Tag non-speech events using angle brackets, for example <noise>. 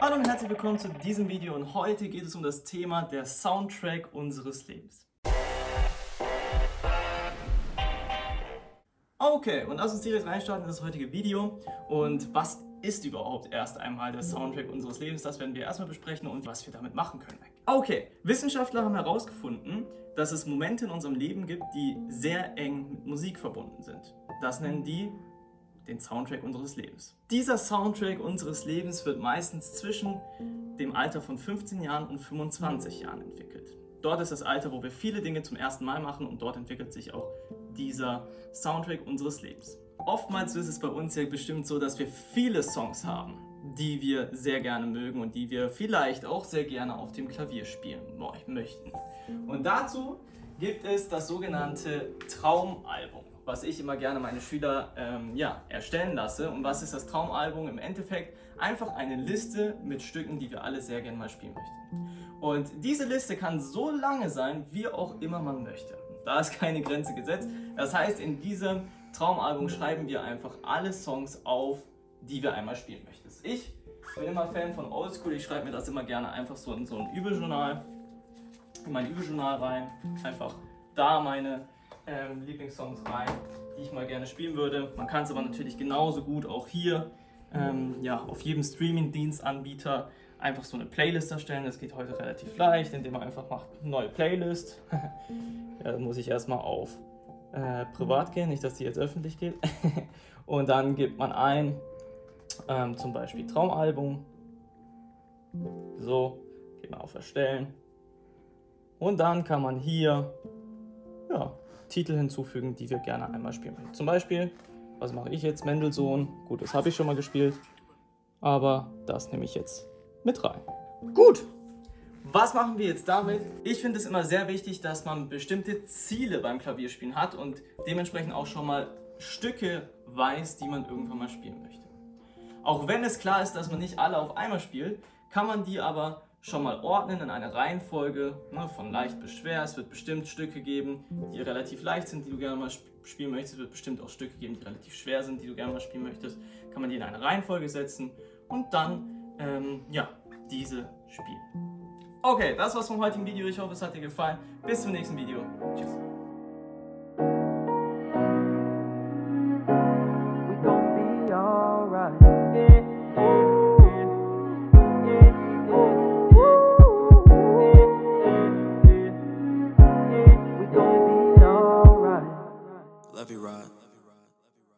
Hallo und herzlich willkommen zu diesem Video und heute geht es um das Thema der Soundtrack unseres Lebens. Okay, und lass uns direkt reinstarten in das heutige Video. Und was ist überhaupt erst einmal der Soundtrack unseres Lebens? Das werden wir erstmal besprechen und was wir damit machen können. Okay, Wissenschaftler haben herausgefunden, dass es Momente in unserem Leben gibt, die sehr eng mit Musik verbunden sind. Das nennen die den Soundtrack unseres Lebens. Dieser Soundtrack unseres Lebens wird meistens zwischen dem Alter von 15 Jahren und 25 Jahren entwickelt. Dort ist das Alter, wo wir viele Dinge zum ersten Mal machen und dort entwickelt sich auch dieser Soundtrack unseres Lebens. Oftmals ist es bei uns ja bestimmt so, dass wir viele Songs haben, die wir sehr gerne mögen und die wir vielleicht auch sehr gerne auf dem Klavier spielen möchten. Und dazu gibt es das sogenannte Traumalbum was ich immer gerne meine Schüler ähm, ja, erstellen lasse. Und was ist das Traumalbum? Im Endeffekt einfach eine Liste mit Stücken, die wir alle sehr gerne mal spielen möchten. Und diese Liste kann so lange sein, wie auch immer man möchte. Da ist keine Grenze gesetzt. Das heißt, in diesem Traumalbum schreiben wir einfach alle Songs auf, die wir einmal spielen möchten. Ich bin immer Fan von Oldschool. Ich schreibe mir das immer gerne einfach so in so ein Übeljournal, in mein Übeljournal rein. Einfach da meine ähm, Lieblingssongs rein, die ich mal gerne spielen würde. Man kann es aber natürlich genauso gut auch hier ähm, ja, auf jedem Streaming-Dienstanbieter einfach so eine Playlist erstellen. Das geht heute relativ leicht, indem man einfach macht neue Playlist. <laughs> ja, dann muss ich erstmal auf äh, privat gehen, nicht dass die jetzt öffentlich geht. <laughs> Und dann gibt man ein, ähm, zum Beispiel Traumalbum. So, geht man auf Erstellen. Und dann kann man hier ja, Titel hinzufügen, die wir gerne einmal spielen möchten. Zum Beispiel, was mache ich jetzt? Mendelssohn. Gut, das habe ich schon mal gespielt. Aber das nehme ich jetzt mit rein. Gut. Was machen wir jetzt damit? Ich finde es immer sehr wichtig, dass man bestimmte Ziele beim Klavierspielen hat und dementsprechend auch schon mal Stücke weiß, die man irgendwann mal spielen möchte. Auch wenn es klar ist, dass man nicht alle auf einmal spielt, kann man die aber schon mal ordnen in eine Reihenfolge ne, von leicht bis schwer. Es wird bestimmt Stücke geben, die relativ leicht sind, die du gerne mal spielen möchtest. Es wird bestimmt auch Stücke geben, die relativ schwer sind, die du gerne mal spielen möchtest. Kann man die in eine Reihenfolge setzen und dann ähm, ja, diese spielen. Okay, das war's vom heutigen Video. Ich hoffe, es hat dir gefallen. Bis zum nächsten Video. Tschüss. Love you, Rod.